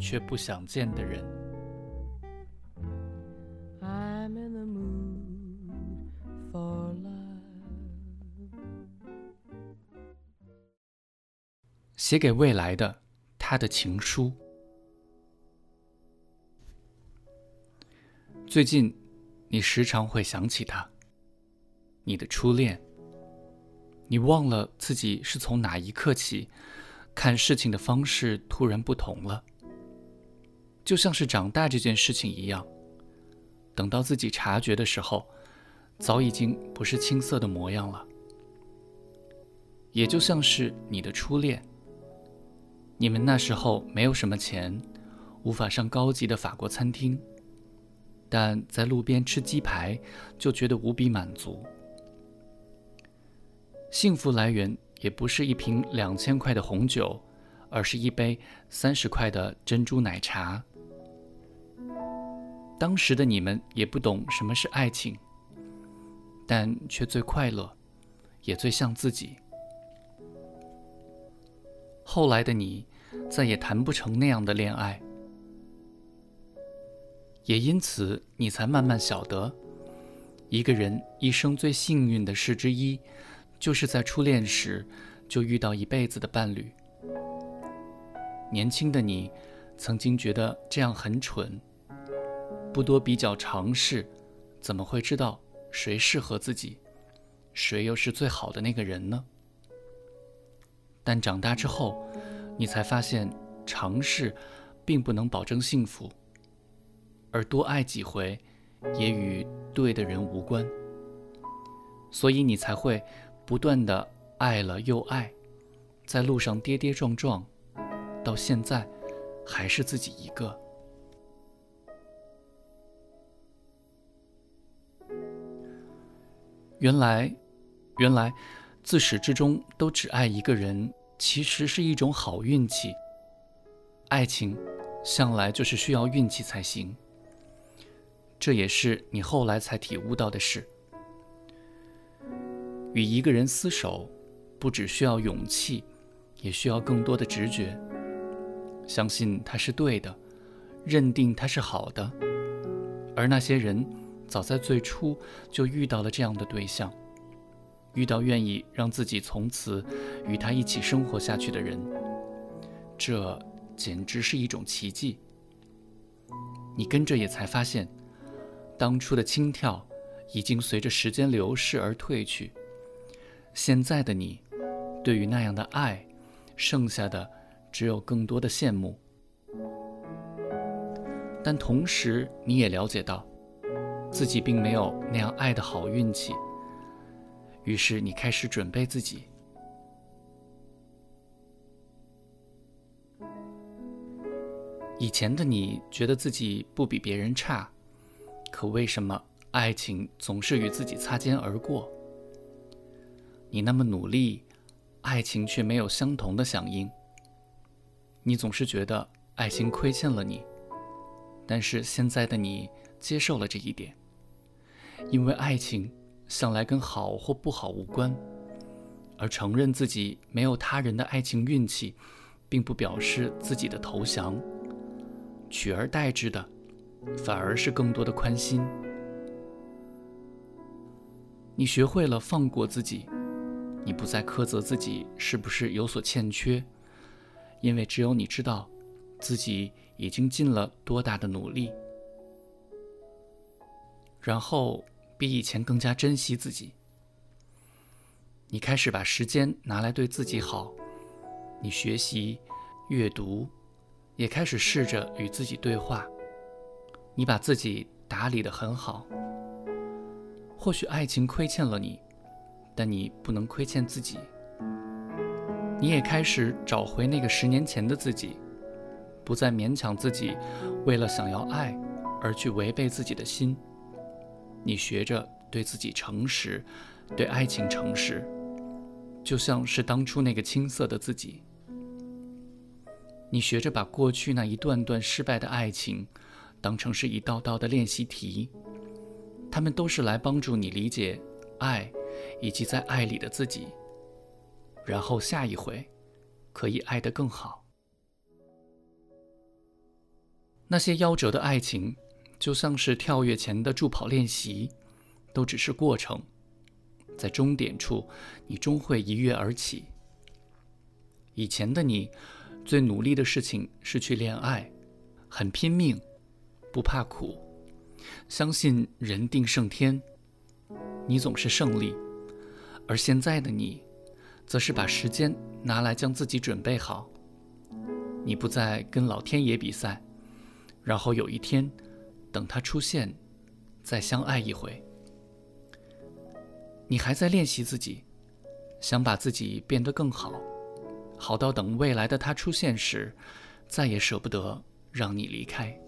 却不想见的人。写给未来的他的情书。最近，你时常会想起他，你的初恋。你忘了自己是从哪一刻起。看事情的方式突然不同了，就像是长大这件事情一样。等到自己察觉的时候，早已经不是青涩的模样了。也就像是你的初恋，你们那时候没有什么钱，无法上高级的法国餐厅，但在路边吃鸡排就觉得无比满足。幸福来源。也不是一瓶两千块的红酒，而是一杯三十块的珍珠奶茶。当时的你们也不懂什么是爱情，但却最快乐，也最像自己。后来的你，再也谈不成那样的恋爱，也因此你才慢慢晓得，一个人一生最幸运的事之一。就是在初恋时就遇到一辈子的伴侣。年轻的你曾经觉得这样很蠢，不多比较尝试，怎么会知道谁适合自己，谁又是最好的那个人呢？但长大之后，你才发现尝试并不能保证幸福，而多爱几回也与对的人无关，所以你才会。不断的爱了又爱，在路上跌跌撞撞，到现在还是自己一个。原来，原来自始至终都只爱一个人，其实是一种好运气。爱情向来就是需要运气才行，这也是你后来才体悟到的事。与一个人厮守，不只需要勇气，也需要更多的直觉。相信他是对的，认定他是好的。而那些人，早在最初就遇到了这样的对象，遇到愿意让自己从此与他一起生活下去的人，这简直是一种奇迹。你跟着也才发现，当初的轻佻，已经随着时间流逝而褪去。现在的你，对于那样的爱，剩下的只有更多的羡慕。但同时，你也了解到，自己并没有那样爱的好运气。于是，你开始准备自己。以前的你觉得自己不比别人差，可为什么爱情总是与自己擦肩而过？你那么努力，爱情却没有相同的响应。你总是觉得爱情亏欠了你，但是现在的你接受了这一点，因为爱情向来跟好或不好无关，而承认自己没有他人的爱情运气，并不表示自己的投降，取而代之的，反而是更多的宽心。你学会了放过自己。你不再苛责自己是不是有所欠缺，因为只有你知道，自己已经尽了多大的努力。然后比以前更加珍惜自己。你开始把时间拿来对自己好，你学习、阅读，也开始试着与自己对话。你把自己打理得很好。或许爱情亏欠了你。但你不能亏欠自己，你也开始找回那个十年前的自己，不再勉强自己，为了想要爱而去违背自己的心。你学着对自己诚实，对爱情诚实，就像是当初那个青涩的自己。你学着把过去那一段段失败的爱情，当成是一道道的练习题，他们都是来帮助你理解爱，以及在爱里的自己。然后下一回，可以爱得更好。那些夭折的爱情，就像是跳跃前的助跑练习，都只是过程，在终点处，你终会一跃而起。以前的你，最努力的事情是去恋爱，很拼命，不怕苦，相信人定胜天，你总是胜利。而现在的你，则是把时间拿来将自己准备好，你不再跟老天爷比赛。然后有一天，等他出现，再相爱一回。你还在练习自己，想把自己变得更好，好到等未来的他出现时，再也舍不得让你离开。